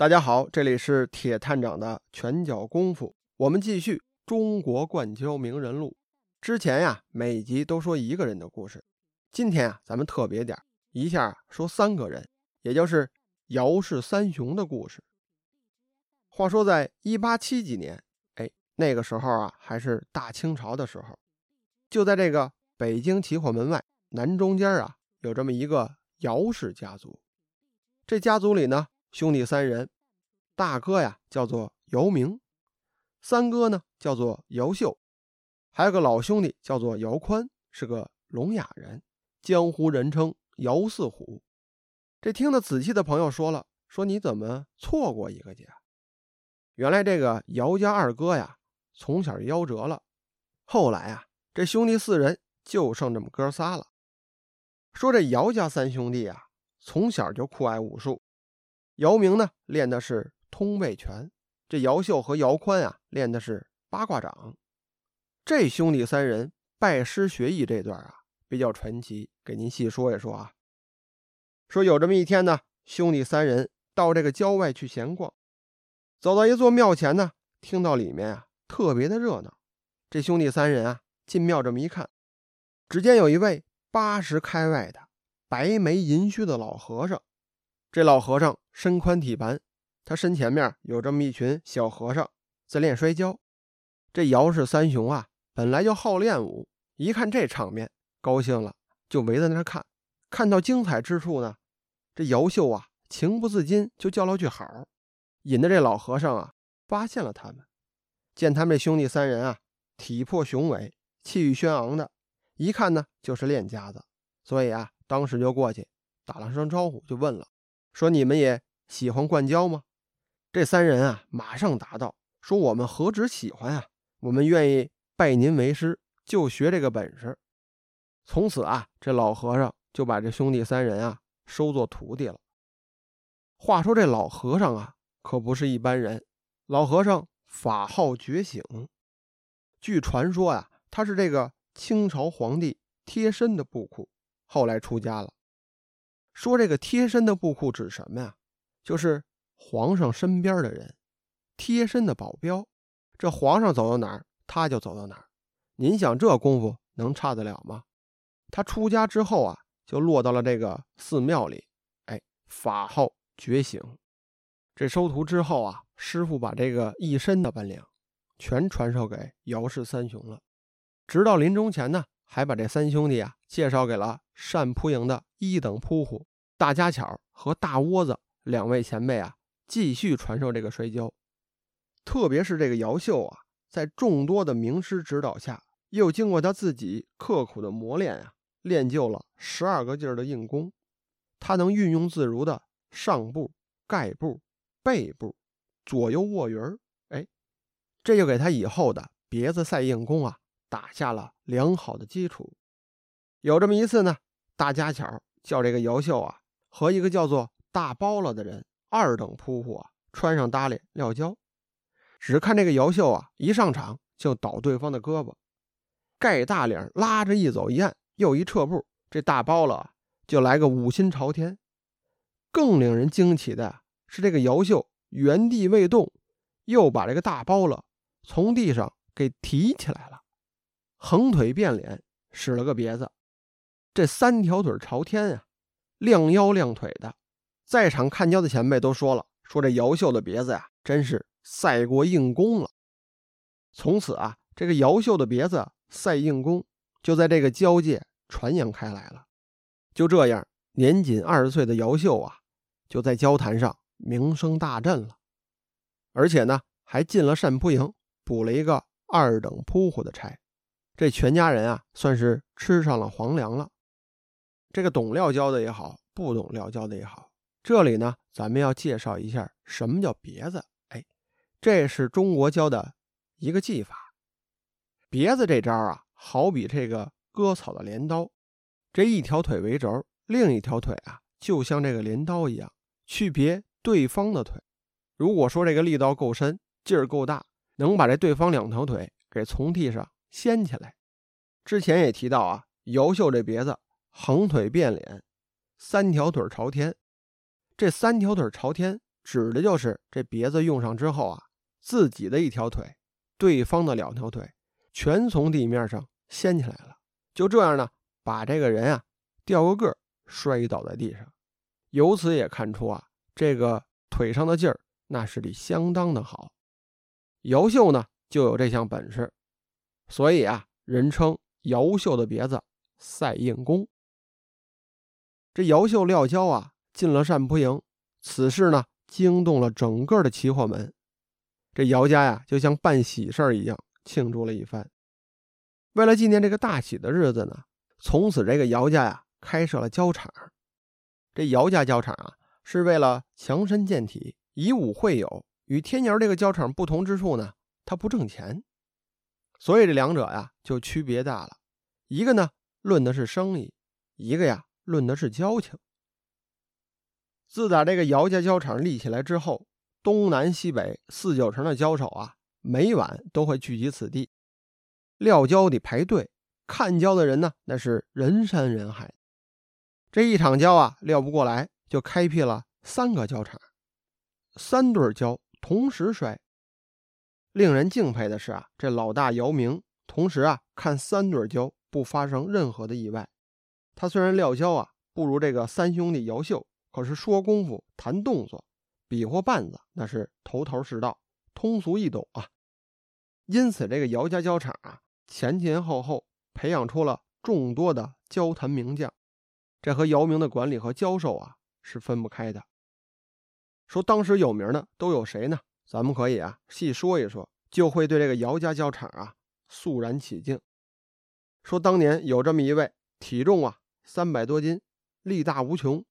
大家好，这里是铁探长的拳脚功夫，我们继续中国灌胶名人录。之前呀，每集都说一个人的故事，今天啊，咱们特别点儿一下说三个人，也就是姚氏三雄的故事。话说，在一八七几年，哎，那个时候啊，还是大清朝的时候，就在这个北京齐火门外南中间啊，有这么一个姚氏家族。这家族里呢。兄弟三人，大哥呀叫做姚明，三哥呢叫做姚秀，还有个老兄弟叫做姚宽，是个聋哑人，江湖人称姚四虎。这听得仔细的朋友说了，说你怎么错过一个姐？原来这个姚家二哥呀，从小夭折了，后来啊，这兄弟四人就剩这么哥仨了。说这姚家三兄弟啊，从小就酷爱武术。姚明呢练的是通背拳，这姚秀和姚宽啊练的是八卦掌。这兄弟三人拜师学艺这段啊比较传奇，给您细说一说啊。说有这么一天呢，兄弟三人到这个郊外去闲逛，走到一座庙前呢，听到里面啊特别的热闹。这兄弟三人啊进庙这么一看，只见有一位八十开外的白眉银须的老和尚。这老和尚身宽体盘，他身前面有这么一群小和尚在练摔跤。这姚氏三雄啊，本来就好练武，一看这场面，高兴了，就围在那看。看到精彩之处呢，这姚秀啊，情不自禁就叫了句好，引得这老和尚啊发现了他们。见他们这兄弟三人啊，体魄雄伟，气宇轩昂的，一看呢就是练家子，所以啊，当时就过去打了声招呼，就问了。说你们也喜欢灌胶吗？这三人啊，马上答道：“说我们何止喜欢啊，我们愿意拜您为师，就学这个本事。”从此啊，这老和尚就把这兄弟三人啊收做徒弟了。话说这老和尚啊，可不是一般人。老和尚法号觉醒，据传说呀，他是这个清朝皇帝贴身的布库，后来出家了。说这个贴身的布库指什么呀？就是皇上身边的人，贴身的保镖。这皇上走到哪儿，他就走到哪儿。您想这功夫能差得了吗？他出家之后啊，就落到了这个寺庙里。哎，法号觉醒。这收徒之后啊，师傅把这个一身的本领全传授给姚氏三雄了。直到临终前呢，还把这三兄弟啊介绍给了单扑营的一等扑虎。大家巧和大窝子两位前辈啊，继续传授这个摔跤。特别是这个姚秀啊，在众多的名师指导下，又经过他自己刻苦的磨练啊，练就了十二个劲儿的硬功。他能运用自如的上步、盖步、背步、左右卧云儿，哎，这就给他以后的别子赛硬功啊打下了良好的基础。有这么一次呢，大家巧叫这个姚秀啊。和一个叫做大包了的人二等扑虎啊，穿上搭脸撂跤。只看这个姚秀啊，一上场就倒对方的胳膊，盖大领拉着一走一按，又一撤步，这大包了就来个五心朝天。更令人惊奇的是，这个姚秀原地未动，又把这个大包了从地上给提起来了，横腿变脸，使了个别子，这三条腿朝天啊！亮腰亮腿的，在场看跤的前辈都说了：“说这姚秀的别子呀，真是赛过硬功了。”从此啊，这个姚秀的别子赛硬功就在这个交界传扬开来了。就这样，年仅二十岁的姚秀啊，就在交坛上名声大振了，而且呢，还进了单扑营，补了一个二等扑虎的差。这全家人啊，算是吃上了皇粮了。这个懂撂跤的也好，不懂撂跤的也好，这里呢，咱们要介绍一下什么叫别子。哎，这是中国教的一个技法。别子这招啊，好比这个割草的镰刀，这一条腿为轴，另一条腿啊，就像这个镰刀一样去别对方的腿。如果说这个力道够深，劲儿够大，能把这对方两条腿给从地上掀起来。之前也提到啊，姚秀这别子。横腿变脸，三条腿朝天。这三条腿朝天指的就是这别子用上之后啊，自己的一条腿，对方的两条腿，全从地面上掀起来了。就这样呢，把这个人啊掉个个摔倒在地上。由此也看出啊，这个腿上的劲儿那是得相当的好。姚秀呢就有这项本事，所以啊，人称姚秀的别子赛硬功。这姚秀撂跤啊，进了单扑营，此事呢。惊动了整个的齐货门，这姚家呀就像办喜事儿一样庆祝了一番。为了纪念这个大喜的日子呢，从此这个姚家呀开设了胶厂。这姚家胶厂啊是为了强身健体、以武会友。与天窑这个胶厂不同之处呢，它不挣钱，所以这两者呀就区别大了。一个呢论的是生意，一个呀论的是交情。自打这个姚家胶厂立起来之后，东南西北四九城的胶手啊，每晚都会聚集此地，撂胶得排队，看胶的人呢，那是人山人海。这一场交啊，撂不过来，就开辟了三个胶厂，三对胶同时摔。令人敬佩的是啊，这老大姚明，同时啊，看三对胶不发生任何的意外。他虽然撂胶啊，不如这个三兄弟姚秀。可是说功夫、谈动作、比划绊子，那是头头是道、通俗易懂啊。因此，这个姚家胶厂啊，前前后后培养出了众多的交谈名将，这和姚明的管理和教授啊是分不开的。说当时有名的都有谁呢？咱们可以啊细说一说，就会对这个姚家胶厂啊肃然起敬。说当年有这么一位，体重啊三百多斤，力大无穷。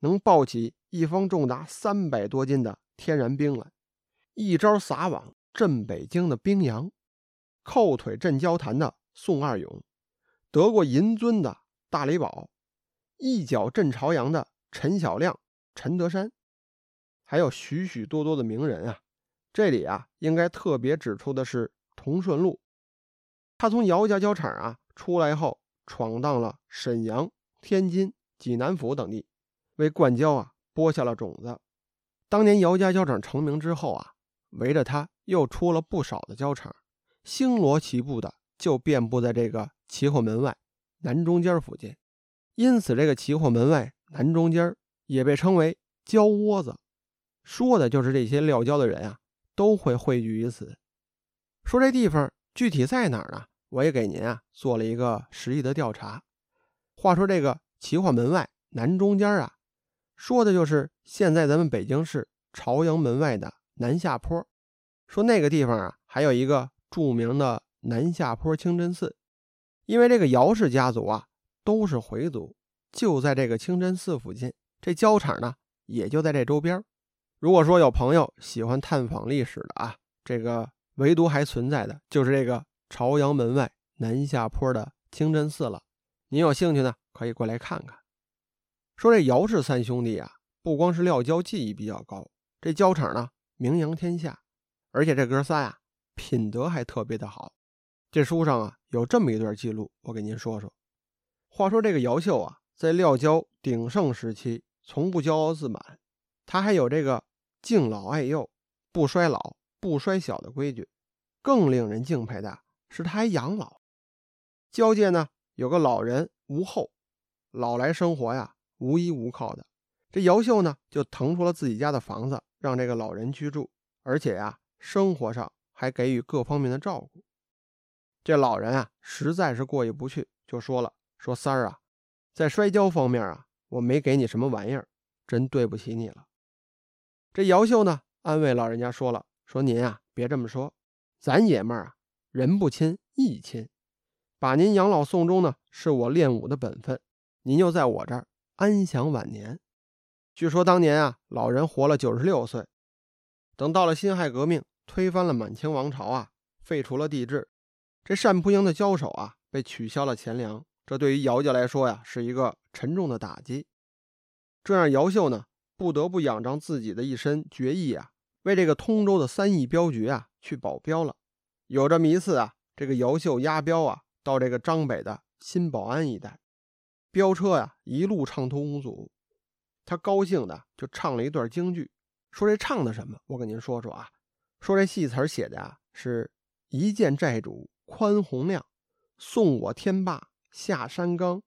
能抱起一方重达三百多斤的天然冰来，一招撒网震北京的冰洋，扣腿震交坛的宋二勇，得过银尊的大雷宝，一脚震朝阳的陈小亮、陈德山，还有许许多多的名人啊。这里啊，应该特别指出的是童顺路，他从姚家胶厂啊出来后，闯荡了沈阳、天津、济南府等地。为灌胶啊播下了种子。当年姚家胶厂成名之后啊，围着他又出了不少的胶厂，星罗棋布的就遍布在这个齐货门外南中间附近。因此，这个齐货门外南中间也被称为胶窝子，说的就是这些撂胶的人啊都会汇聚于此。说这地方具体在哪儿呢？我也给您啊做了一个实地的调查。话说这个齐化门外南中间啊。说的就是现在咱们北京市朝阳门外的南下坡，说那个地方啊，还有一个著名的南下坡清真寺，因为这个姚氏家族啊都是回族，就在这个清真寺附近，这胶厂呢也就在这周边。如果说有朋友喜欢探访历史的啊，这个唯独还存在的就是这个朝阳门外南下坡的清真寺了。您有兴趣呢，可以过来看看。说这姚氏三兄弟啊，不光是撂胶技艺比较高，这胶厂呢名扬天下，而且这哥仨呀品德还特别的好。这书上啊有这么一段记录，我给您说说。话说这个姚秀啊，在撂胶鼎盛时期，从不骄傲自满，他还有这个敬老爱幼、不衰老、不衰小的规矩。更令人敬佩的是，他还养老。交界呢有个老人无后，老来生活呀。无依无靠的，这姚秀呢，就腾出了自己家的房子，让这个老人居住，而且呀，生活上还给予各方面的照顾。这老人啊，实在是过意不去，就说了：“说三儿啊，在摔跤方面啊，我没给你什么玩意儿，真对不起你了。”这姚秀呢，安慰老人家说了：“说您啊，别这么说，咱爷们儿啊，人不亲义亲，把您养老送终呢，是我练武的本分，您就在我这儿。”安享晚年。据说当年啊，老人活了九十六岁。等到了辛亥革命，推翻了满清王朝啊，废除了帝制，这单扑营的交手啊，被取消了钱粮。这对于姚家来说呀，是一个沉重的打击。这让姚秀呢，不得不仰仗自己的一身绝艺啊，为这个通州的三义镖局啊去保镖了。有这么一次啊，这个姚秀押镖啊，到这个张北的新保安一带。飙车呀，一路畅通无阻。他高兴的就唱了一段京剧，说这唱的什么？我跟您说说啊。说这戏词写的啊，是一见寨主宽宏亮，送我天霸下山冈，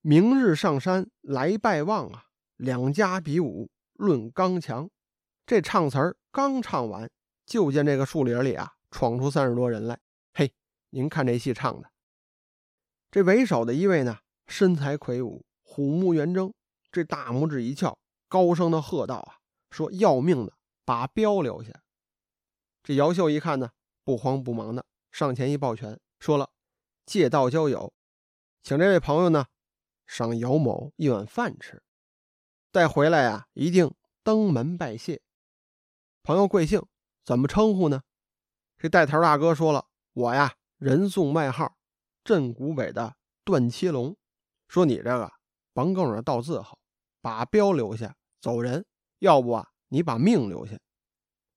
明日上山来拜望啊，两家比武论刚强。这唱词儿刚唱完，就见这个树林里啊，闯出三十多人来。嘿，您看这戏唱的，这为首的一位呢，身材魁梧，虎目圆睁，这大拇指一翘，高声的喝道啊，说要命的，把镖留下。这姚秀一看呢，不慌不忙的上前一抱拳，说了：“借道交友，请这位朋友呢赏姚某一碗饭吃，待回来呀，一定登门拜谢。朋友贵姓？怎么称呼呢？”这带头大哥说了：“我呀，人送外号镇古北的段七龙。说你这个甭跟着倒字号，把镖留下走人，要不啊，你把命留下。”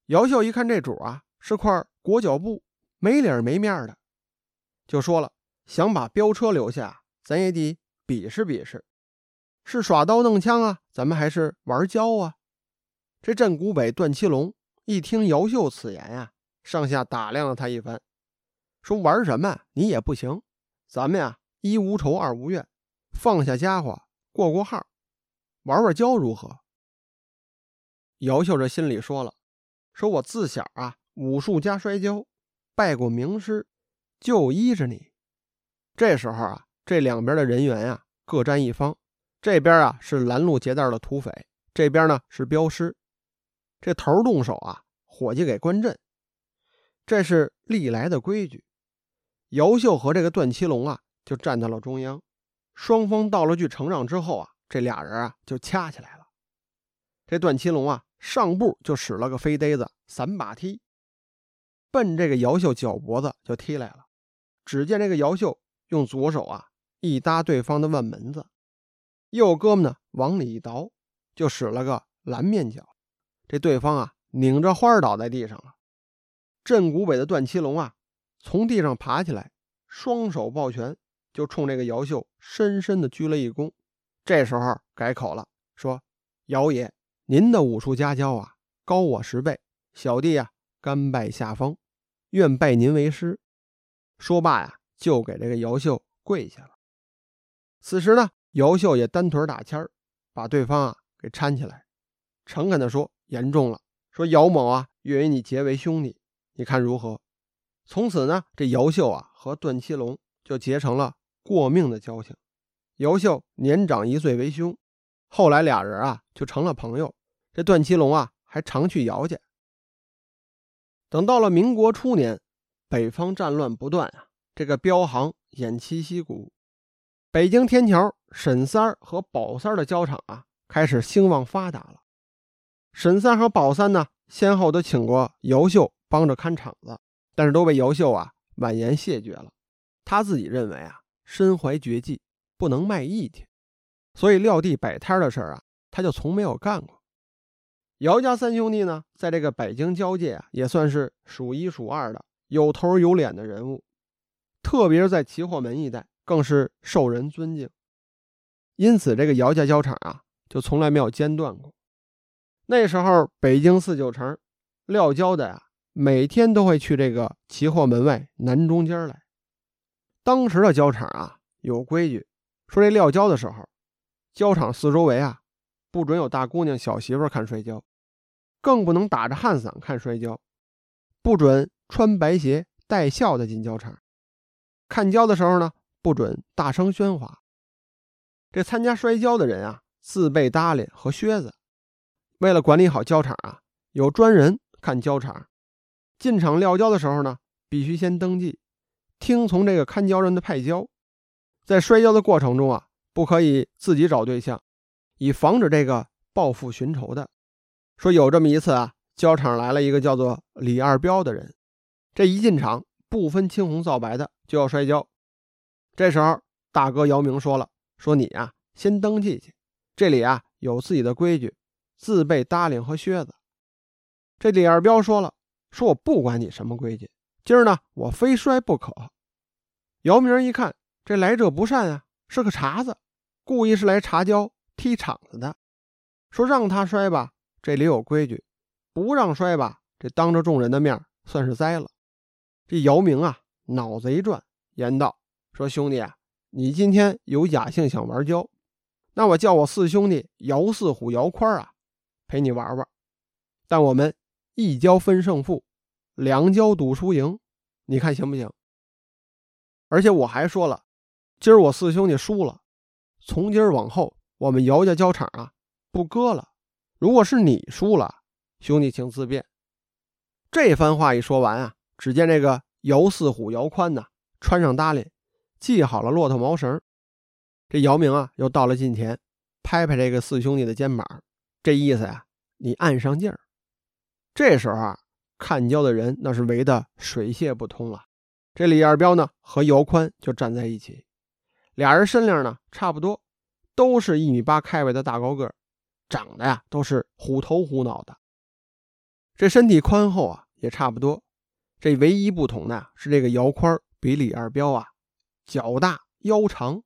姚秀一看这主啊是块裹脚布，没脸没面的，就说了：“想把镖车留下，咱也得比试比试，是耍刀弄枪啊，咱们还是玩跤啊？”这镇古北段七龙一听姚秀此言呀，上下打量了他一番，说：“玩什么？你也不行，咱们呀一无仇二无怨，放下家伙过过号，玩玩跤如何？”姚秀这心里说了。说我自小啊，武术加摔跤，拜过名师，就依着你。这时候啊，这两边的人员呀，各占一方。这边啊是拦路劫道的土匪，这边呢是镖师。这头动手啊，伙计给关阵。这是历来的规矩。姚秀和这个段七龙啊，就站到了中央。双方道了句承让之后啊，这俩人啊就掐起来了。这段七龙啊。上步就使了个飞呆子散把踢，奔这个姚秀脚脖子就踢来了。只见这个姚秀用左手啊一搭对方的腕门子，右胳膊呢往里一倒，就使了个蓝面脚。这对方啊拧着花倒在地上了。镇古北的段七龙啊从地上爬起来，双手抱拳，就冲这个姚秀深深的鞠了一躬。这时候改口了，说：“姚爷。”您的武术家教啊，高我十倍，小弟啊甘拜下风，愿拜您为师。说罢呀，就给这个姚秀跪下了。此时呢，姚秀也单腿打签儿，把对方啊给搀起来，诚恳地说：“严重了，说姚某啊愿与你结为兄弟，你看如何？”从此呢，这姚秀啊和段七龙就结成了过命的交情。姚秀年长一岁为兄，后来俩人啊就成了朋友。这段七龙啊，还常去姚家。等到了民国初年，北方战乱不断啊，这个镖行偃旗息鼓，北京天桥沈三儿和宝三儿的交场啊，开始兴旺发达了。沈三和宝三呢，先后都请过姚秀帮着看场子，但是都被姚秀啊婉言谢绝了。他自己认为啊，身怀绝技，不能卖艺去，所以撂地摆摊的事儿啊，他就从没有干过。姚家三兄弟呢，在这个北京交界啊，也算是数一数二的有头有脸的人物，特别是在齐货门一带，更是受人尊敬。因此，这个姚家交场啊，就从来没有间断过。那时候，北京四九城撂跤的呀，每天都会去这个齐货门外南中间来。当时的交场啊，有规矩，说这撂跤的时候，交场四周围啊，不准有大姑娘、小媳妇看摔跤。更不能打着汗伞看摔跤，不准穿白鞋带孝的进交场。看跤的时候呢，不准大声喧哗。这参加摔跤的人啊，自备搭裢和靴子。为了管理好交场啊，有专人看交场。进场撂跤的时候呢，必须先登记，听从这个看交人的派跤。在摔跤的过程中啊，不可以自己找对象，以防止这个报复寻仇的。说有这么一次啊，交场来了一个叫做李二彪的人，这一进场不分青红皂白的就要摔跤。这时候大哥姚明说了：“说你啊先登记去，这里啊有自己的规矩，自备搭领和靴子。”这李二彪说了：“说我不管你什么规矩，今儿呢我非摔不可。”姚明一看这来者不善啊，是个茬子，故意是来查跤踢场子的，说让他摔吧。这里有规矩，不让摔吧，这当着众人的面算是栽了。这姚明啊，脑子一转，言道：“说兄弟啊，你今天有雅兴想玩胶，那我叫我四兄弟姚四虎、姚宽啊，陪你玩玩。但我们一交分胜负，两交赌输赢，你看行不行？而且我还说了，今儿我四兄弟输了，从今儿往后我们姚家交场啊不割了。如果是你输了，兄弟请自便。”这番话一说完啊。只见这个姚四虎姚宽呐，穿上搭裢，系好了骆驼毛绳。这姚明啊，又到了近前，拍拍这个四兄弟的肩膀，这意思呀，你按上劲儿。这时候啊，看交的人那是围得水泄不通了。这李二彪呢，和姚宽就站在一起，俩人身量呢差不多，都是一米八开外的大高个，长得呀都是虎头虎脑的。这身体宽厚啊，也差不多。这唯一不同的是，这个姚宽比李二彪啊脚大腰长。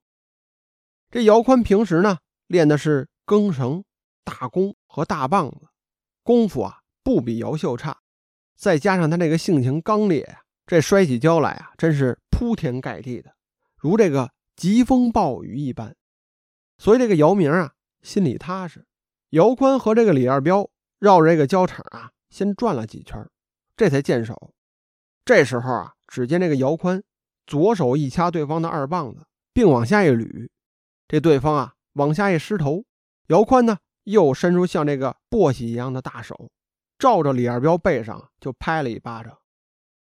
这姚宽平时呢练的是更绳、大弓和大棒子，功夫啊不比姚秀差。再加上他这个性情刚烈呀，这摔起跤来啊真是铺天盖地的，如这个疾风暴雨一般。所以这个姚明啊心里踏实。姚宽和这个李二彪绕着这个焦场啊先转了几圈，这才见手。这时候啊，只见这个姚宽左手一掐对方的二棒子，并往下一捋，这对方啊往下一失头，姚宽呢又伸出像这个簸箕一样的大手，照着李二彪背上就拍了一巴掌。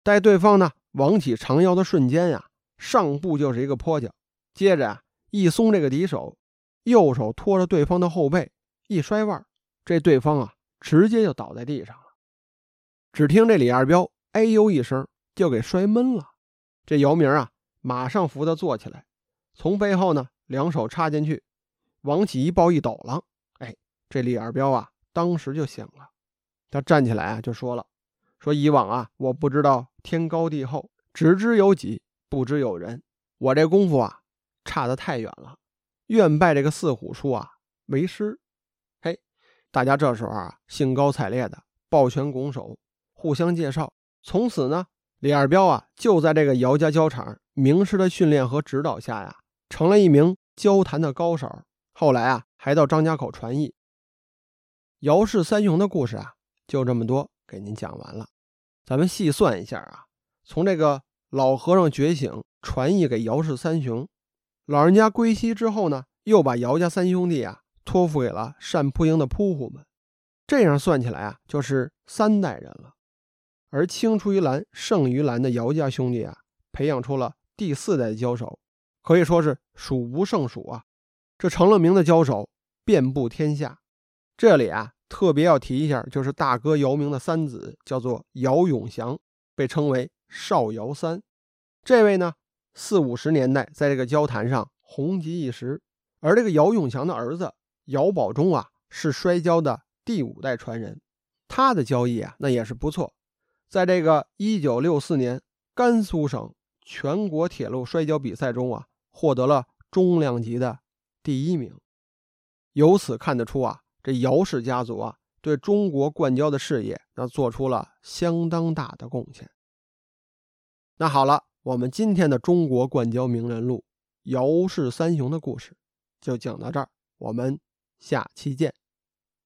待对方呢往起长腰的瞬间呀，上步就是一个坡脚，接着啊一松这个敌手，右手托着对方的后背一摔腕，这对方啊直接就倒在地上了。只听这李二彪。哎呦一声，就给摔闷了。这姚明啊，马上扶他坐起来，从背后呢，两手插进去，往起一抱一抖了。哎，这李二彪啊，当时就醒了。他站起来啊，就说了：“说以往啊，我不知道天高地厚，只知有己，不知有人。我这功夫啊，差得太远了。愿拜这个四虎叔啊为师。”嘿，大家这时候啊，兴高采烈的抱拳拱手，互相介绍。从此呢，李二彪啊，就在这个姚家胶场名师的训练和指导下呀，成了一名交谈的高手。后来啊，还到张家口传艺。姚氏三雄的故事啊，就这么多，给您讲完了。咱们细算一下啊，从这个老和尚觉醒传艺给姚氏三雄，老人家归西之后呢，又把姚家三兄弟啊托付给了单扑营的扑虎们，这样算起来啊，就是三代人了。而青出于蓝胜于蓝的姚家兄弟啊，培养出了第四代的交手，可以说是数不胜数啊。这成了名的交手遍布天下。这里啊，特别要提一下，就是大哥姚明的三子，叫做姚永祥，被称为少姚三。这位呢，四五十年代在这个交坛上红极一时。而这个姚永祥的儿子姚宝忠啊，是摔跤的第五代传人，他的交易啊，那也是不错。在这个一九六四年甘肃省全国铁路摔跤比赛中啊，获得了中量级的第一名。由此看得出啊，这姚氏家族啊，对中国灌胶的事业那做出了相当大的贡献。那好了，我们今天的中国灌胶名人录姚氏三雄的故事就讲到这儿，我们下期见。